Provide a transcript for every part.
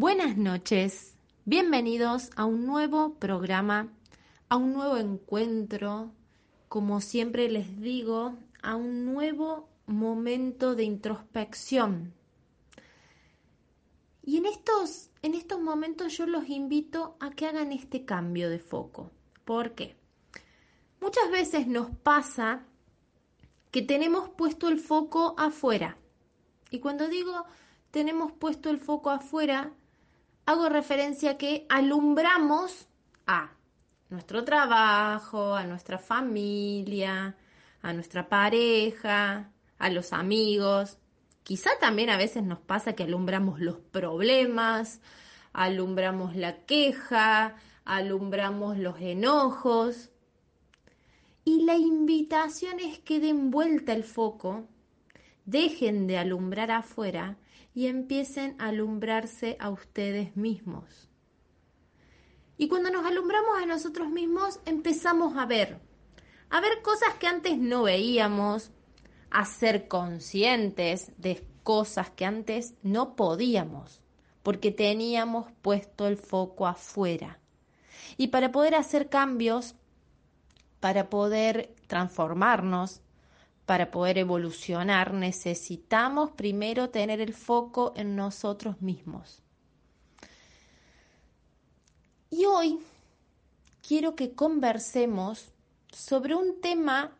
Buenas noches, bienvenidos a un nuevo programa, a un nuevo encuentro, como siempre les digo, a un nuevo momento de introspección. Y en estos, en estos momentos yo los invito a que hagan este cambio de foco. ¿Por qué? Muchas veces nos pasa que tenemos puesto el foco afuera. Y cuando digo tenemos puesto el foco afuera, hago referencia que alumbramos a nuestro trabajo, a nuestra familia, a nuestra pareja, a los amigos. Quizá también a veces nos pasa que alumbramos los problemas, alumbramos la queja, alumbramos los enojos. Y la invitación es que den vuelta el foco, dejen de alumbrar afuera y empiecen a alumbrarse a ustedes mismos. Y cuando nos alumbramos a nosotros mismos, empezamos a ver, a ver cosas que antes no veíamos, a ser conscientes de cosas que antes no podíamos, porque teníamos puesto el foco afuera. Y para poder hacer cambios, para poder transformarnos, para poder evolucionar necesitamos primero tener el foco en nosotros mismos. Y hoy quiero que conversemos sobre un tema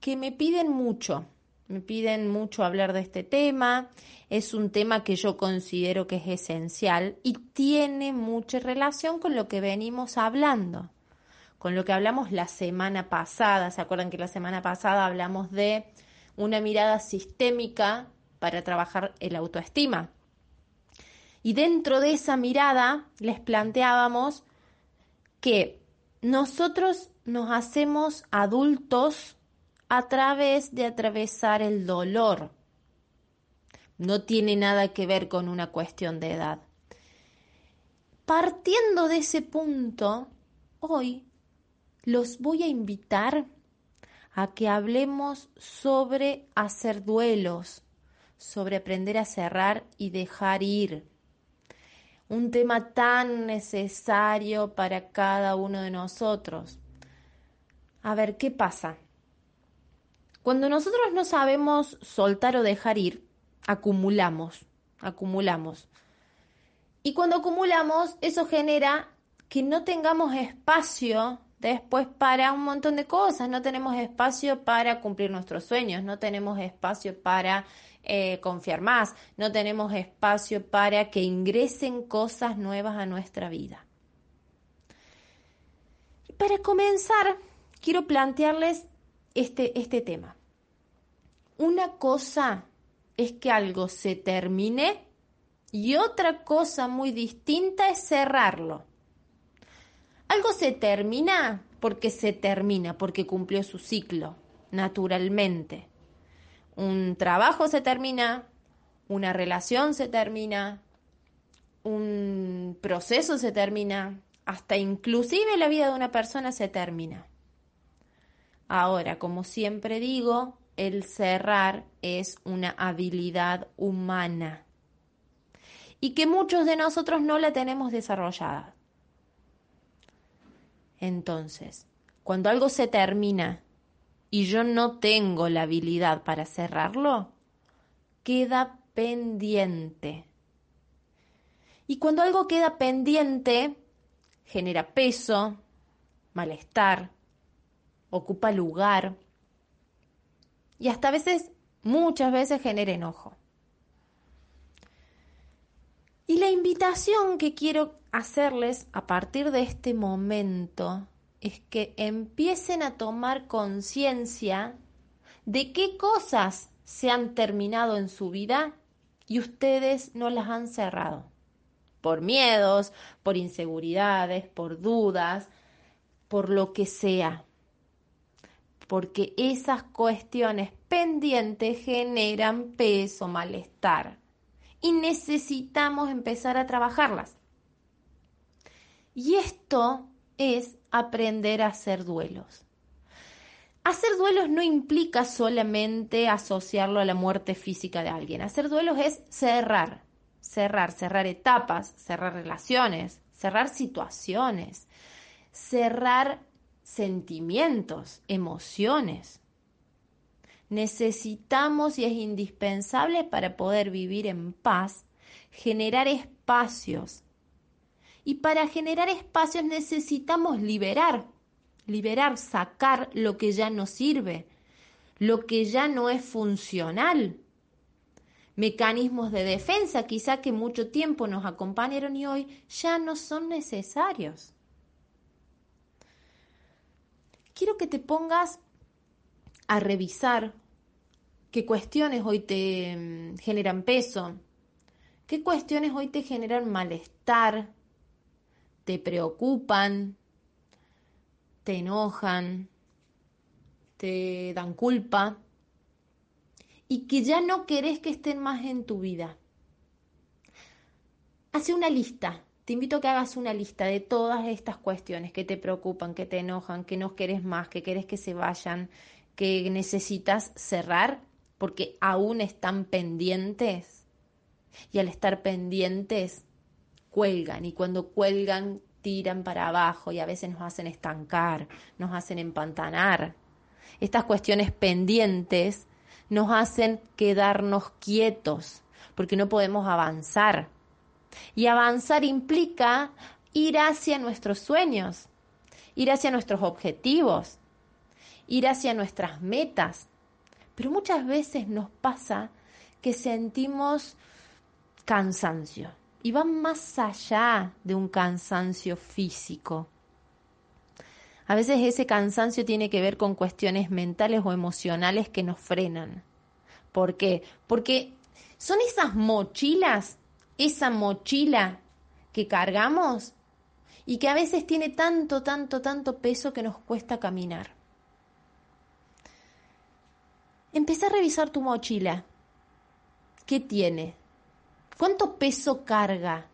que me piden mucho. Me piden mucho hablar de este tema. Es un tema que yo considero que es esencial y tiene mucha relación con lo que venimos hablando con lo que hablamos la semana pasada. ¿Se acuerdan que la semana pasada hablamos de una mirada sistémica para trabajar el autoestima? Y dentro de esa mirada les planteábamos que nosotros nos hacemos adultos a través de atravesar el dolor. No tiene nada que ver con una cuestión de edad. Partiendo de ese punto, hoy los voy a invitar a que hablemos sobre hacer duelos, sobre aprender a cerrar y dejar ir. Un tema tan necesario para cada uno de nosotros. A ver, ¿qué pasa? Cuando nosotros no sabemos soltar o dejar ir, acumulamos, acumulamos. Y cuando acumulamos, eso genera que no tengamos espacio después para un montón de cosas. No tenemos espacio para cumplir nuestros sueños, no tenemos espacio para eh, confiar más, no tenemos espacio para que ingresen cosas nuevas a nuestra vida. para comenzar, quiero plantearles este, este tema. Una cosa es que algo se termine y otra cosa muy distinta es cerrarlo. Algo se termina porque se termina, porque cumplió su ciclo, naturalmente. Un trabajo se termina, una relación se termina, un proceso se termina, hasta inclusive la vida de una persona se termina. Ahora, como siempre digo, el cerrar es una habilidad humana y que muchos de nosotros no la tenemos desarrollada. Entonces, cuando algo se termina y yo no tengo la habilidad para cerrarlo, queda pendiente. Y cuando algo queda pendiente, genera peso, malestar, ocupa lugar y hasta a veces, muchas veces genera enojo. Y la invitación que quiero hacerles a partir de este momento es que empiecen a tomar conciencia de qué cosas se han terminado en su vida y ustedes no las han cerrado. Por miedos, por inseguridades, por dudas, por lo que sea. Porque esas cuestiones pendientes generan peso, malestar y necesitamos empezar a trabajarlas. Y esto es aprender a hacer duelos. Hacer duelos no implica solamente asociarlo a la muerte física de alguien. Hacer duelos es cerrar. cerrar, cerrar etapas, cerrar relaciones, cerrar situaciones, cerrar sentimientos, emociones. Necesitamos y es indispensable para poder vivir en paz, generar espacios. Y para generar espacios necesitamos liberar, liberar, sacar lo que ya no sirve, lo que ya no es funcional. Mecanismos de defensa quizá que mucho tiempo nos acompañaron y hoy ya no son necesarios. Quiero que te pongas a revisar qué cuestiones hoy te mm, generan peso, qué cuestiones hoy te generan malestar, te preocupan, te enojan, te dan culpa y que ya no querés que estén más en tu vida. Hace una lista. Te invito a que hagas una lista de todas estas cuestiones que te preocupan, que te enojan, que no querés más, que querés que se vayan, que necesitas cerrar porque aún están pendientes. Y al estar pendientes, cuelgan. Y cuando cuelgan, tiran para abajo y a veces nos hacen estancar, nos hacen empantanar. Estas cuestiones pendientes nos hacen quedarnos quietos porque no podemos avanzar. Y avanzar implica ir hacia nuestros sueños, ir hacia nuestros objetivos, ir hacia nuestras metas. Pero muchas veces nos pasa que sentimos cansancio y va más allá de un cansancio físico. A veces ese cansancio tiene que ver con cuestiones mentales o emocionales que nos frenan. ¿Por qué? Porque son esas mochilas, esa mochila que cargamos y que a veces tiene tanto, tanto, tanto peso que nos cuesta caminar. Empecé a revisar tu mochila. ¿Qué tiene? ¿Cuánto peso carga?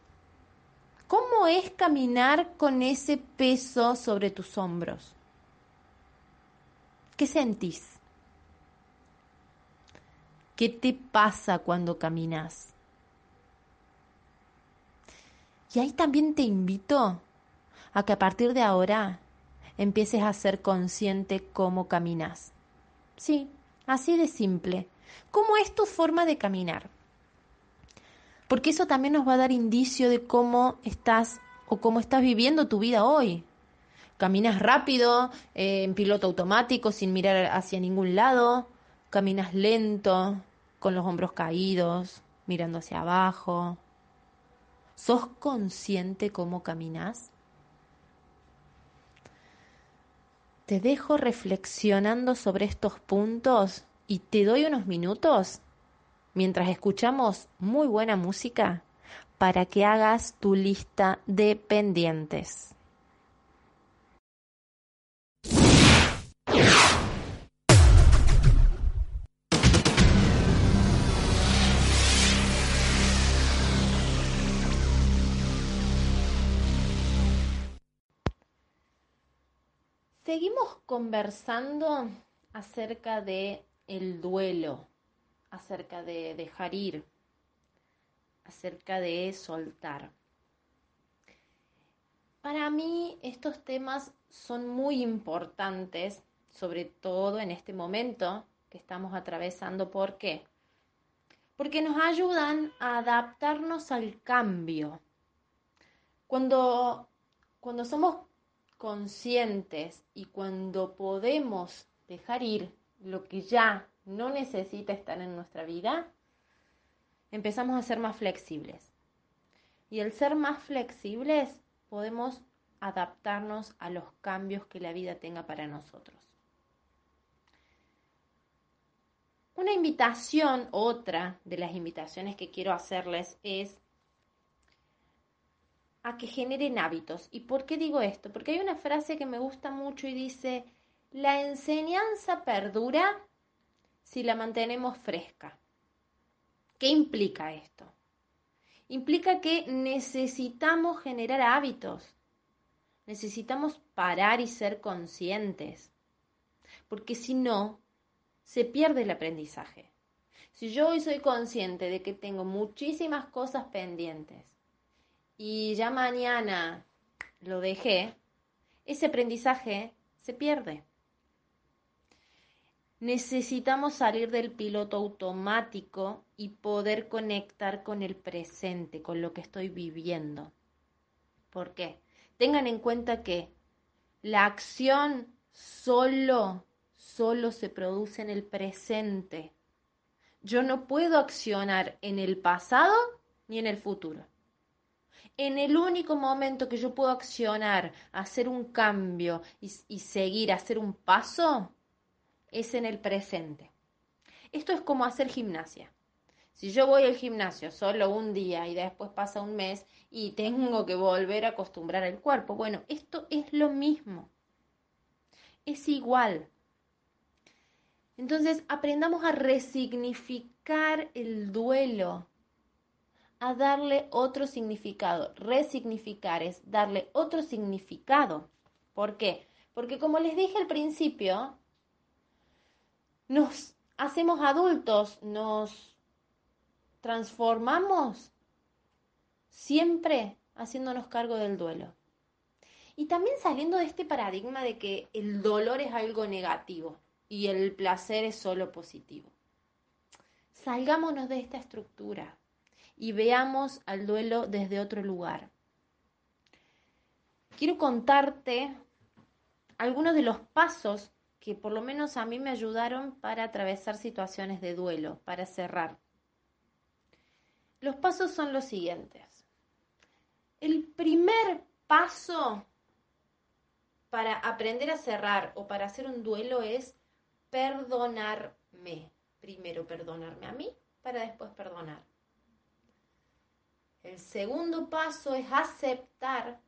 ¿Cómo es caminar con ese peso sobre tus hombros? ¿Qué sentís? ¿Qué te pasa cuando caminas? Y ahí también te invito a que a partir de ahora empieces a ser consciente cómo caminas. Sí, así de simple. ¿Cómo es tu forma de caminar? porque eso también nos va a dar indicio de cómo estás o cómo estás viviendo tu vida hoy. Caminas rápido, eh, en piloto automático, sin mirar hacia ningún lado, caminas lento, con los hombros caídos, mirando hacia abajo. ¿Sos consciente cómo caminas? Te dejo reflexionando sobre estos puntos y te doy unos minutos mientras escuchamos muy buena música para que hagas tu lista de pendientes. Seguimos conversando acerca de el duelo acerca de dejar ir, acerca de soltar. Para mí estos temas son muy importantes, sobre todo en este momento que estamos atravesando. ¿Por qué? Porque nos ayudan a adaptarnos al cambio. Cuando, cuando somos conscientes y cuando podemos dejar ir lo que ya no necesita estar en nuestra vida, empezamos a ser más flexibles. Y al ser más flexibles, podemos adaptarnos a los cambios que la vida tenga para nosotros. Una invitación, otra de las invitaciones que quiero hacerles es a que generen hábitos. ¿Y por qué digo esto? Porque hay una frase que me gusta mucho y dice, la enseñanza perdura si la mantenemos fresca. ¿Qué implica esto? Implica que necesitamos generar hábitos, necesitamos parar y ser conscientes, porque si no, se pierde el aprendizaje. Si yo hoy soy consciente de que tengo muchísimas cosas pendientes y ya mañana lo dejé, ese aprendizaje se pierde. Necesitamos salir del piloto automático y poder conectar con el presente, con lo que estoy viviendo. ¿Por qué? Tengan en cuenta que la acción solo, solo se produce en el presente. Yo no puedo accionar en el pasado ni en el futuro. En el único momento que yo puedo accionar, hacer un cambio y, seguir, hacer un paso, es en el presente. Esto es como hacer gimnasia. Si yo voy al gimnasio solo un día y después pasa un mes y tengo que volver a acostumbrar el cuerpo, bueno, esto es lo mismo. Es igual. Entonces, aprendamos a resignificar el duelo, a darle otro significado. Resignificar es darle otro significado. ¿Por qué? Porque como les dije al principio, nos hacemos adultos, nos transformamos siempre haciéndonos cargo del duelo. Y también saliendo de este paradigma de que el dolor es algo negativo y el placer es solo positivo. Salgámonos de esta estructura y veamos al duelo desde otro lugar. Quiero contarte algunos de los pasos que por lo menos a mí me ayudaron para atravesar situaciones de duelo, para cerrar. Los pasos son los siguientes. El primer paso para aprender a cerrar o para hacer un duelo es perdonarme. Primero perdonarme a mí para después perdonar. El segundo paso es aceptar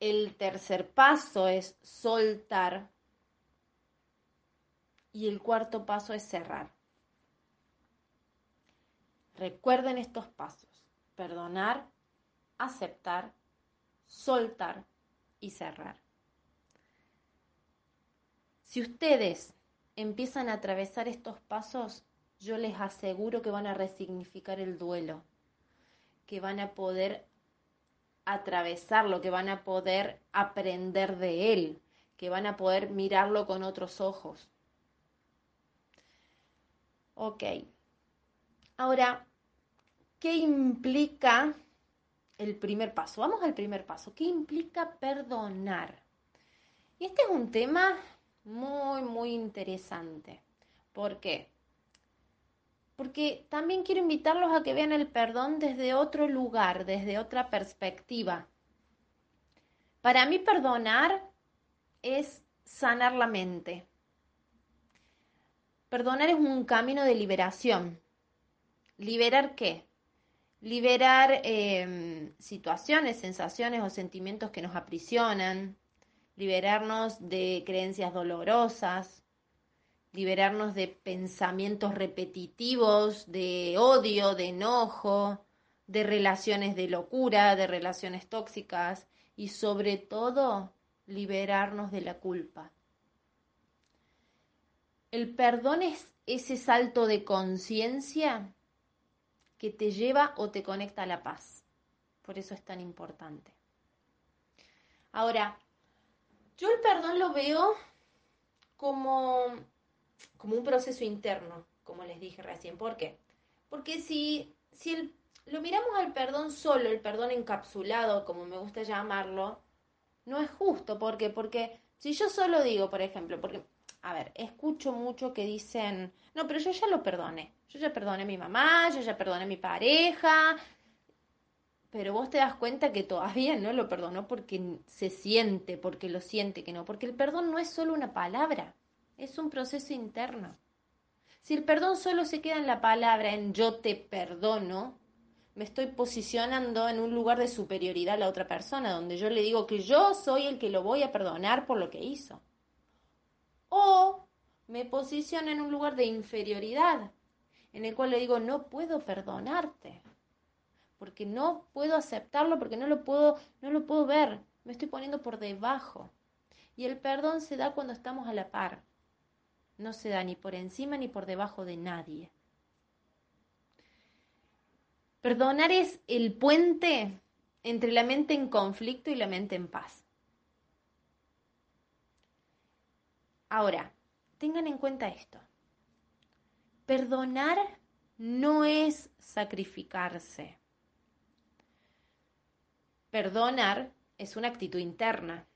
el tercer paso es soltar. Y el cuarto paso es cerrar. Recuerden estos pasos. Perdonar, aceptar, soltar y cerrar. Si ustedes empiezan a atravesar estos pasos, yo les aseguro que van a resignificar el duelo, que van a poder atravesarlo, que van a poder aprender de él, que van a poder mirarlo con otros ojos. Ok. Ahora, ¿qué implica el primer paso? Vamos al primer paso. ¿Qué implica perdonar? Y este es un tema muy, muy interesante. ¿Por qué? Porque también quiero invitarlos a que vean el perdón desde otro lugar, desde otra perspectiva. Para mí perdonar es sanar la mente. Perdonar es un camino de liberación. ¿Liberar qué? Liberar em, situaciones, sensaciones o sentimientos que nos aprisionan, liberarnos de creencias dolorosas, liberarnos de pensamientos repetitivos, de odio, de enojo, de relaciones de locura, de relaciones tóxicas y sobre todo liberarnos de la culpa. El perdón es ese salto de conciencia que te lleva o te conecta a la paz. Por eso es tan importante. Ahora, yo el perdón lo veo como como un proceso interno, como les dije recién. ¿Por qué? Porque si, si lo miramos al perdón solo, el perdón encapsulado, como me gusta llamarlo, no es justo. ¿Por qué? Porque si yo solo digo, por ejemplo, porque, a ver, escucho mucho que dicen, no, pero yo ya lo perdoné. Yo ya perdoné a mi mamá, yo ya perdoné a mi pareja. Pero vos te das cuenta que todavía no lo perdonó porque se siente, porque lo siente que no. Porque el perdón no es solo una palabra. Es un proceso interno. Si el perdón solo se queda en la palabra, en yo te perdono, me estoy posicionando en un lugar de superioridad a la otra persona, donde yo le digo que yo soy el que lo voy a perdonar por lo que hizo. O me posiciono en un lugar de inferioridad, en el cual le digo, no puedo perdonarte, porque no puedo aceptarlo, porque no lo puedo, no lo puedo ver, me estoy poniendo por debajo. Y el perdón se da cuando estamos a la par no se da ni por encima ni por debajo de nadie. Perdonar es el puente entre la mente en conflicto y la mente en paz. Ahora, tengan en cuenta esto. Perdonar no es sacrificarse. Perdonar es una actitud interna.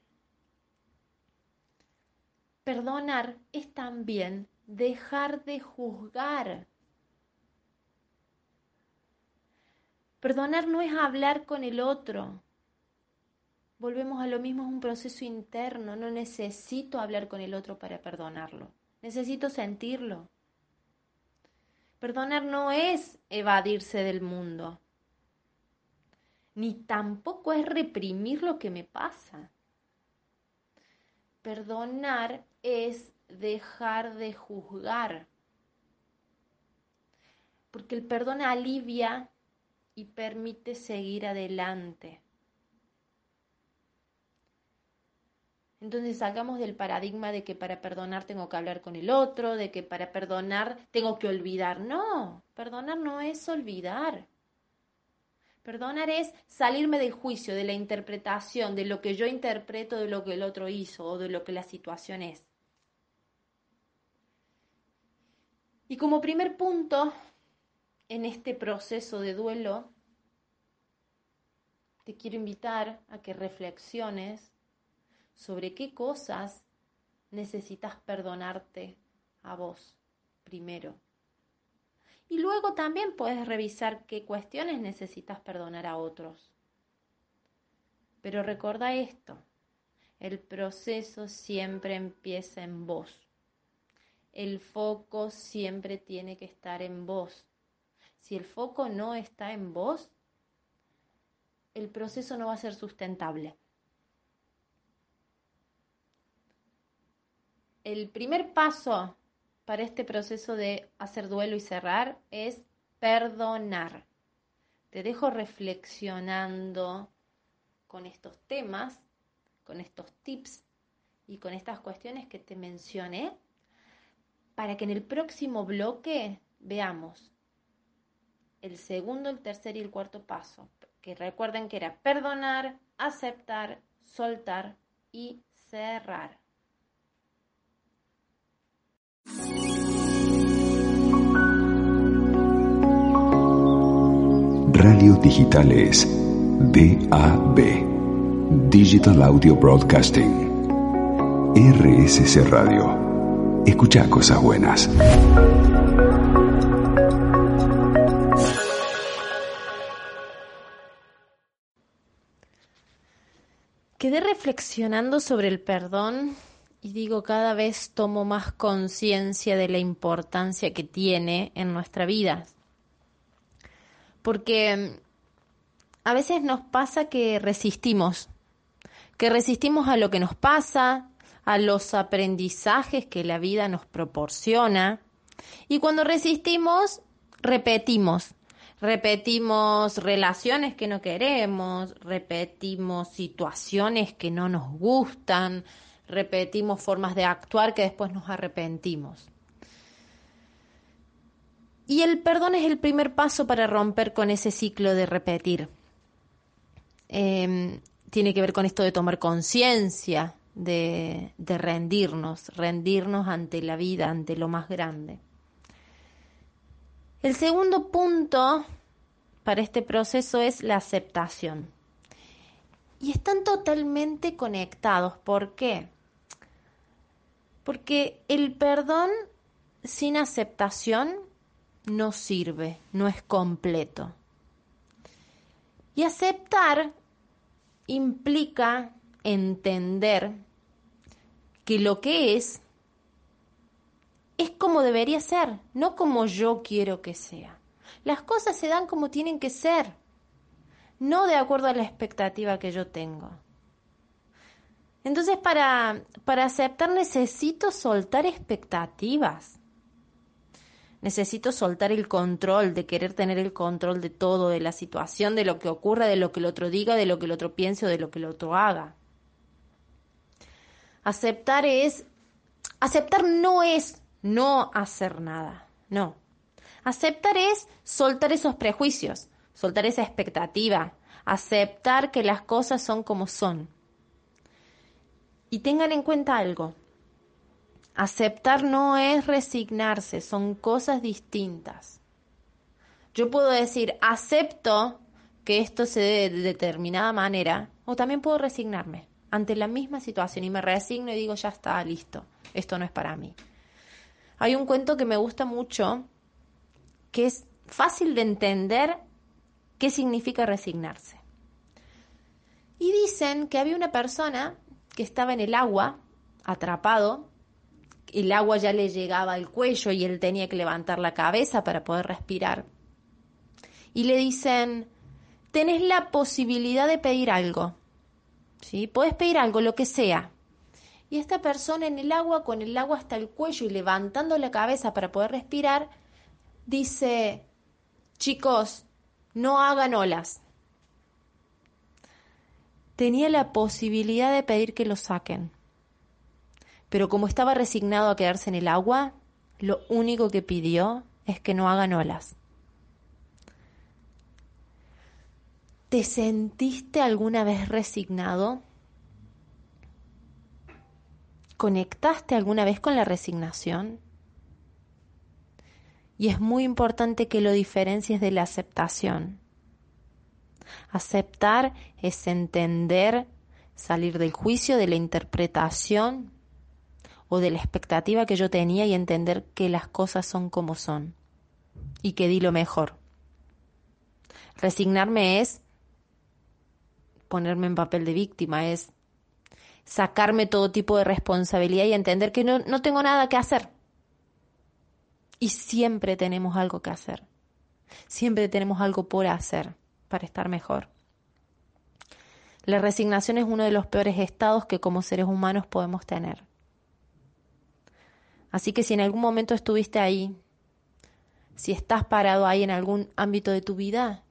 Perdonar es también dejar de juzgar. Perdonar no es hablar con el otro. Volvemos a lo mismo, es un proceso interno. No necesito hablar con el otro para perdonarlo. Necesito sentirlo. Perdonar no es evadirse del mundo, ni tampoco es reprimir lo que me pasa. Perdonar es dejar de juzgar, porque el perdón alivia y permite seguir adelante. Entonces salgamos del paradigma de que para perdonar tengo que hablar con el otro, de que para perdonar tengo que olvidar. No, perdonar no es olvidar. Perdonar es salirme del juicio, de la interpretación, de lo que yo interpreto de lo que el otro hizo o de lo que la situación es. Y como primer punto, en este proceso de duelo, te quiero invitar a que reflexiones sobre qué cosas necesitas perdonarte a vos primero. Y luego también puedes revisar qué cuestiones necesitas perdonar a otros. Pero recuerda esto, el proceso siempre empieza en vos. El foco siempre tiene que estar en vos. Si el foco no está en vos, el proceso no va a ser sustentable. El primer paso para este proceso de hacer duelo y cerrar es perdonar. Te dejo reflexionando con estos temas, con estos tips y con estas cuestiones que te mencioné para que en el próximo bloque veamos el segundo, el tercer y el cuarto paso, que recuerden que era perdonar, aceptar, soltar y cerrar. Radio Digitales DAB Digital Audio Broadcasting RSC Radio Escucha cosas buenas. Quedé reflexionando sobre el perdón y digo, cada vez tomo más conciencia de la importancia que tiene en nuestra vida. Porque mm, a veces nos pasa que resistimos, que resistimos a lo que nos pasa, a los aprendizajes que la vida nos proporciona. Y cuando resistimos, repetimos, repetimos relaciones que no queremos, repetimos situaciones que no nos gustan, repetimos formas de actuar que después nos arrepentimos. Y el perdón es el primer paso para romper con ese ciclo de repetir. Em, tiene que ver con esto de tomar conciencia, de, de rendirnos, rendirnos ante la vida, ante lo más grande. El segundo punto para este proceso es la aceptación. Y están totalmente conectados. ¿Por qué? Porque el perdón sin aceptación no sirve, no es completo. Y aceptar implica entender que lo que es es como debería ser, no como yo quiero que sea. Las cosas se dan como tienen que ser, no de acuerdo a la expectativa que yo tengo. Entonces, para, para aceptar necesito soltar expectativas. Necesito soltar el control, de querer tener el control de todo, de la situación, de lo que ocurra, de lo que el otro diga, de lo que el otro piense o de lo que el otro haga. Aceptar es, aceptar no es no hacer nada, no. Aceptar es soltar esos prejuicios, soltar esa expectativa, aceptar que las cosas son como son. Y tengan en cuenta algo, aceptar no es resignarse, son cosas distintas. Yo puedo decir, acepto que esto se dé de determinada manera, o también puedo resignarme ante la misma situación y me resigno y digo, ya está, listo, esto no es para mí. Hay un cuento que me gusta mucho, que es fácil de entender qué significa resignarse. Y dicen que había una persona que estaba en el agua, atrapado, el agua ya le llegaba al cuello y él tenía que levantar la cabeza para poder respirar. Y le dicen, tenés la posibilidad de pedir algo. ¿Sí? Puedes pedir algo, lo que sea. Y esta persona en el agua, con el agua hasta el cuello y levantando la cabeza para poder respirar, dice, chicos, no hagan olas. Tenía la posibilidad de pedir que lo saquen. Pero como estaba resignado a quedarse en el agua, lo único que pidió es que no hagan olas. ¿Te sentiste alguna vez resignado? ¿Conectaste alguna vez con la resignación? Y es muy importante que lo diferencies de la aceptación. Aceptar es entender, salir del juicio, de la interpretación o de la expectativa que yo tenía y entender que las cosas son como son y que di lo mejor. Resignarme es ponerme en papel de víctima, es sacarme todo tipo de responsabilidad y entender que no, no tengo nada que hacer. Y siempre tenemos algo que hacer. Siempre tenemos algo por hacer para estar mejor. La resignación es uno de los peores estados que como seres humanos podemos tener. Así que si en algún momento estuviste ahí, si estás parado ahí en algún ámbito de tu vida,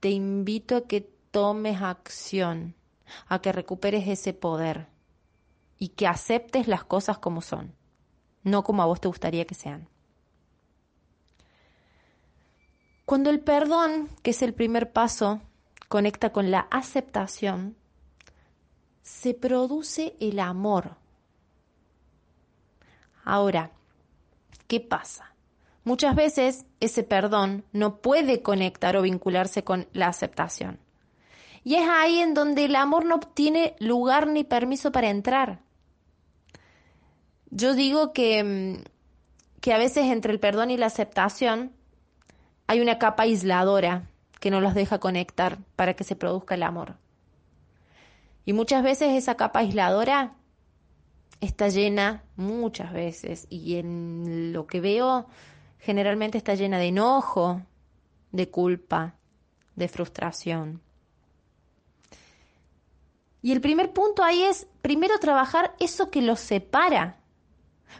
te invito a que tomes acción, a que recuperes ese poder y que aceptes las cosas como son, no como a vos te gustaría que sean. Cuando el perdón, que es el primer paso, conecta con la aceptación, se produce el amor. Ahora, ¿qué pasa? Muchas veces ese perdón no puede conectar o vincularse con la aceptación. Y es ahí en donde el amor no tiene lugar ni permiso para entrar. Yo digo que, mm, que a veces entre el perdón y la aceptación hay una capa aisladora que no los deja conectar para que se produzca el amor. Y muchas veces esa capa aisladora está llena, muchas veces, y en lo que veo generalmente está llena de enojo, de culpa, de frustración. Y el primer punto ahí es primero trabajar eso que los separa.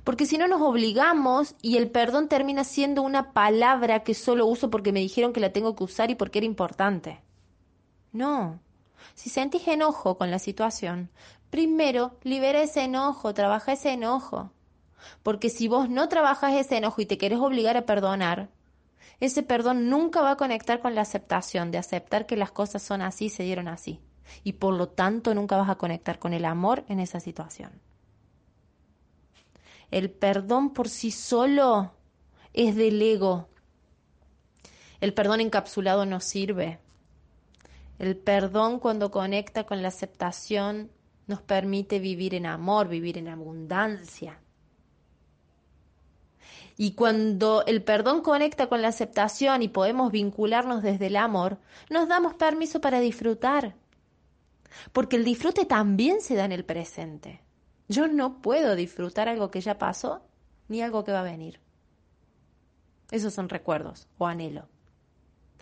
Porque si no nos obligamos y el perdón termina siendo una palabra que solo uso porque me dijeron que la tengo que usar y porque era importante. No. Si sentís enojo con la situación, primero libera ese enojo, trabaja ese enojo. Porque si vos no trabajas ese enojo y te querés obligar a perdonar, ese perdón nunca va a conectar con la aceptación, de aceptar que las cosas son así, se dieron así y por lo tanto nunca vas a conectar con el amor en esa situación. El perdón por sí solo es del ego. El perdón encapsulado no sirve. El perdón cuando conecta con la aceptación nos permite vivir en amor, vivir en abundancia. Y cuando el perdón conecta con la aceptación y podemos vincularnos desde el amor, nos damos permiso para disfrutar, porque el disfrute también se da en el presente. Yo no puedo disfrutar algo que ya pasó ni algo que va a venir. Esos son recuerdos o anhelo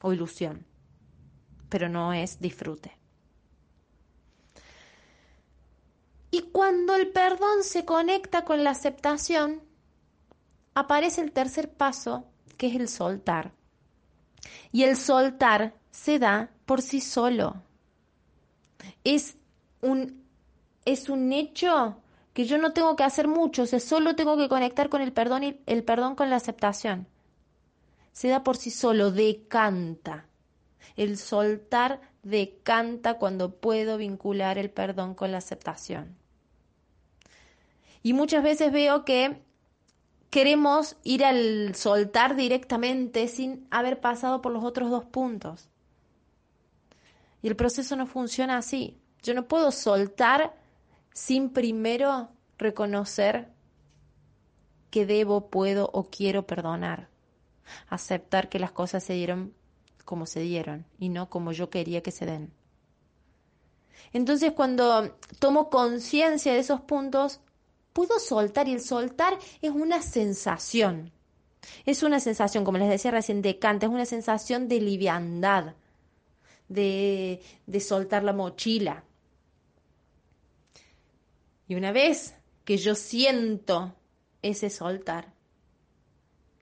o ilusión, pero no es disfrute. Y cuando el perdón se conecta con la aceptación, aparece el tercer paso, que es el soltar. Y el soltar se da por sí solo es un, es un hecho que yo no tengo que hacer mucho, o sea, solo tengo que conectar con el perdón y el perdón con la aceptación. Se da por sí solo, decanta. El soltar decanta cuando puedo vincular el perdón con la aceptación. Y muchas veces veo que queremos ir al soltar directamente sin haber pasado por los otros dos puntos. Y el proceso no funciona así. Yo no puedo soltar sin primero reconocer que debo, puedo o quiero perdonar. Aceptar que las cosas se dieron como se dieron y no como yo quería que se den. Entonces cuando tomo conciencia de esos puntos, puedo soltar y el soltar es una sensación. Es una sensación, como les decía recién, de canta, es una sensación de liviandad, de, de soltar la mochila. Y una vez que yo siento ese soltar,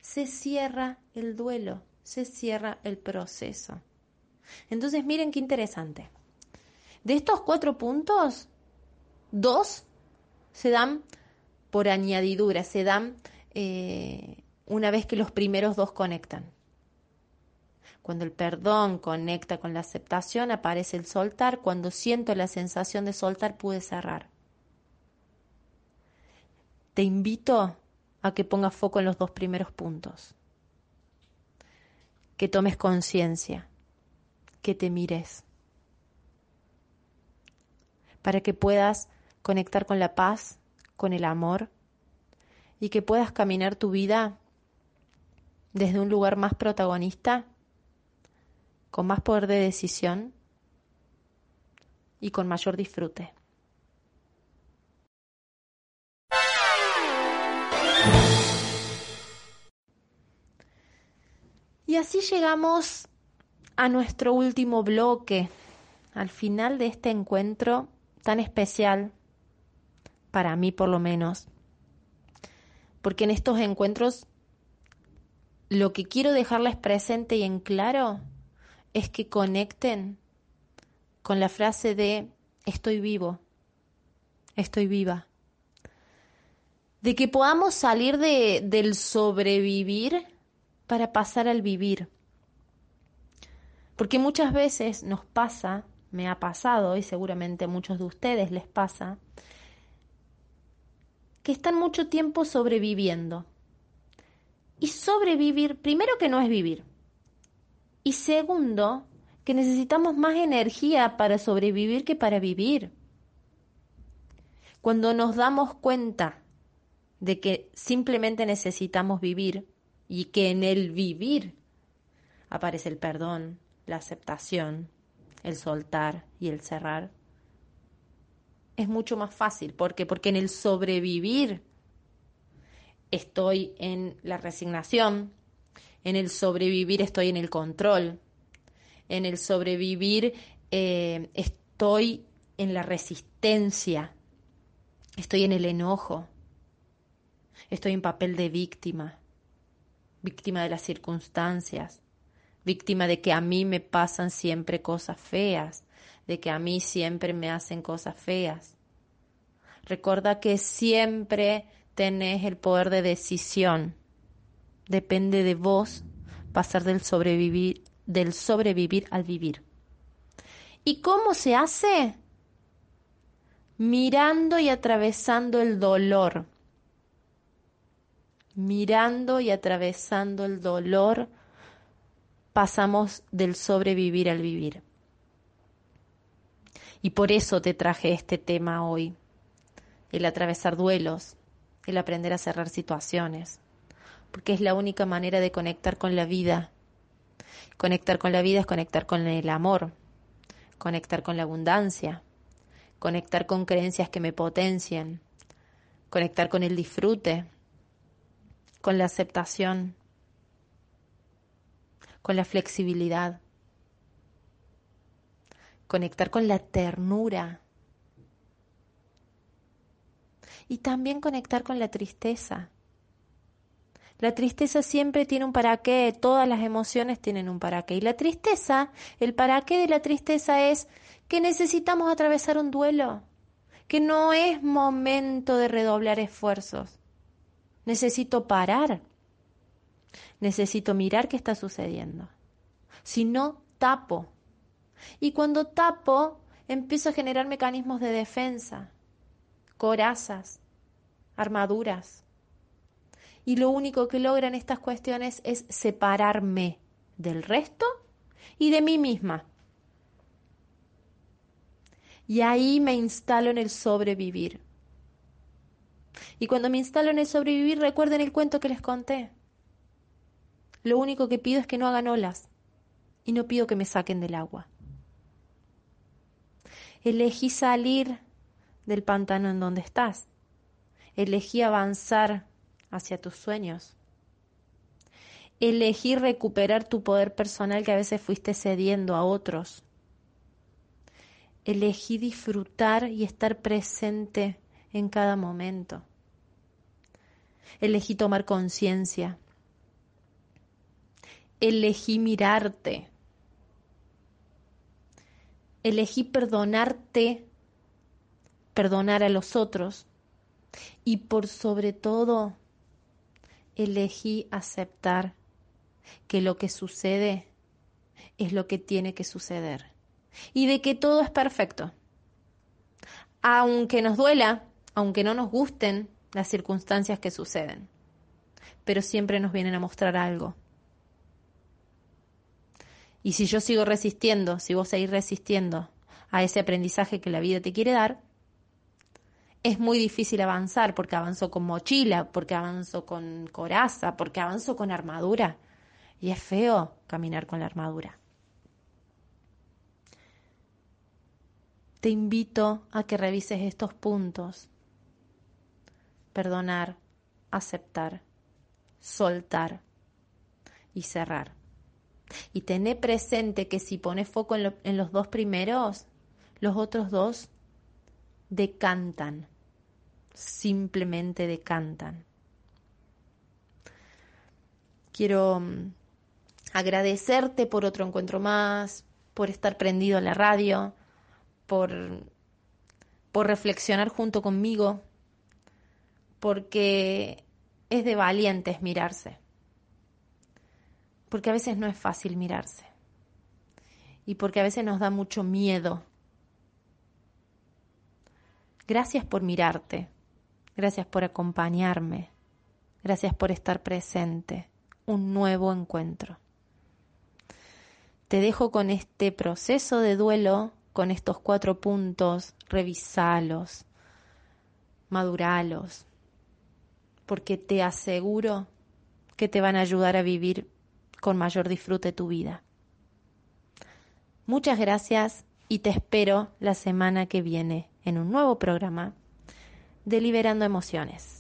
se cierra el duelo, se cierra el proceso. Entonces miren qué interesante. De estos cuatro puntos, dos se dan por añadidura, se dan eh, una vez que los primeros dos conectan. Cuando el perdón conecta con la aceptación, aparece el soltar. Cuando siento la sensación de soltar, pude cerrar. Te invito a que pongas foco en los dos primeros puntos. Que tomes conciencia, que te mires, para que puedas conectar con la paz, con el amor y que puedas caminar tu vida desde un lugar más protagonista, con más poder de decisión y con mayor disfrute. Y así llegamos a nuestro último bloque, al final de este encuentro tan especial, para mí por lo menos, porque en estos encuentros lo que quiero dejarles presente y en claro es que conecten con la frase de estoy vivo, estoy viva. De que podamos salir de, del sobrevivir para pasar al vivir. Porque muchas veces nos pasa, me ha pasado y seguramente a muchos de ustedes les pasa, que están mucho tiempo sobreviviendo. Y sobrevivir, primero que no es vivir. Y segundo, que necesitamos más energía para sobrevivir que para vivir. Cuando nos damos cuenta de que simplemente necesitamos vivir, y que en el vivir aparece el perdón, la aceptación, el soltar y el cerrar, es mucho más fácil. ¿Por qué? Porque en el sobrevivir estoy en la resignación, en el sobrevivir estoy en el control, en el sobrevivir eh, estoy en la resistencia, estoy en el enojo, estoy en papel de víctima víctima de las circunstancias, víctima de que a mí me pasan siempre cosas feas, de que a mí siempre me hacen cosas feas. Recuerda que siempre tenés el poder de decisión. Depende de vos pasar del sobrevivir, del sobrevivir al vivir. ¿Y cómo se hace? Mirando y atravesando el dolor mirando y atravesando el dolor, pasamos del sobrevivir al vivir. Y por eso te traje este tema hoy, el atravesar duelos, el aprender a cerrar situaciones, porque es la única manera de conectar con la vida. Conectar con la vida es conectar con el amor, conectar con la abundancia, conectar con creencias que me potencian, conectar con el disfrute, con la aceptación, con la flexibilidad, conectar con la ternura y también conectar con la tristeza. La tristeza siempre tiene un para qué, todas las emociones tienen un para qué. Y la tristeza, el para qué de la tristeza es que necesitamos atravesar un duelo, que no es momento de redoblar esfuerzos. Necesito parar. Necesito mirar qué está sucediendo. Si no, tapo. Y cuando tapo, empiezo a generar mecanismos de defensa, corazas, armaduras. Y lo único que logran estas cuestiones es separarme del resto y de mí misma. Y ahí me instalo en el sobrevivir. Y cuando me instalo en el sobrevivir, recuerden el cuento que les conté. Lo único que pido es que no hagan olas y no pido que me saquen del agua. Elegí salir del pantano en donde estás. Elegí avanzar hacia tus sueños. Elegí recuperar tu poder personal que a veces fuiste cediendo a otros elegí disfrutar y estar presente en cada momento. Elegí tomar conciencia. Elegí mirarte. Elegí perdonarte, perdonar a los otros. Y por sobre todo, elegí aceptar que lo que sucede es lo que tiene que suceder y de que todo es perfecto. Aunque nos duela, aunque no nos gusten las circunstancias que suceden, pero siempre nos vienen a mostrar algo. Y si yo sigo resistiendo, si vos seguís resistiendo a ese aprendizaje que la vida te quiere dar, es muy difícil avanzar porque avanzo con mochila, porque avanzo con coraza, porque avanzo con armadura. Y es feo caminar con la armadura. te invito a que revises estos puntos. Perdonar, aceptar, soltar y cerrar. Y tené presente que si pones foco en, los dos primeros, los otros dos decantan, simplemente decantan. Quiero mm, agradecerte por otro encuentro más, por estar prendido a la radio, por, por reflexionar junto conmigo, porque es de valientes mirarse, porque a veces no es fácil mirarse. Y porque a veces nos da mucho miedo. Gracias por mirarte, gracias por acompañarme, gracias por estar presente, un nuevo encuentro. Te dejo con este proceso de duelo con estos cuatro puntos, revisalos, maduralos, porque te aseguro que te van a ayudar a vivir con mayor disfrute tu vida. Muchas gracias y te espero la semana que viene en un nuevo programa de Liberando Emociones.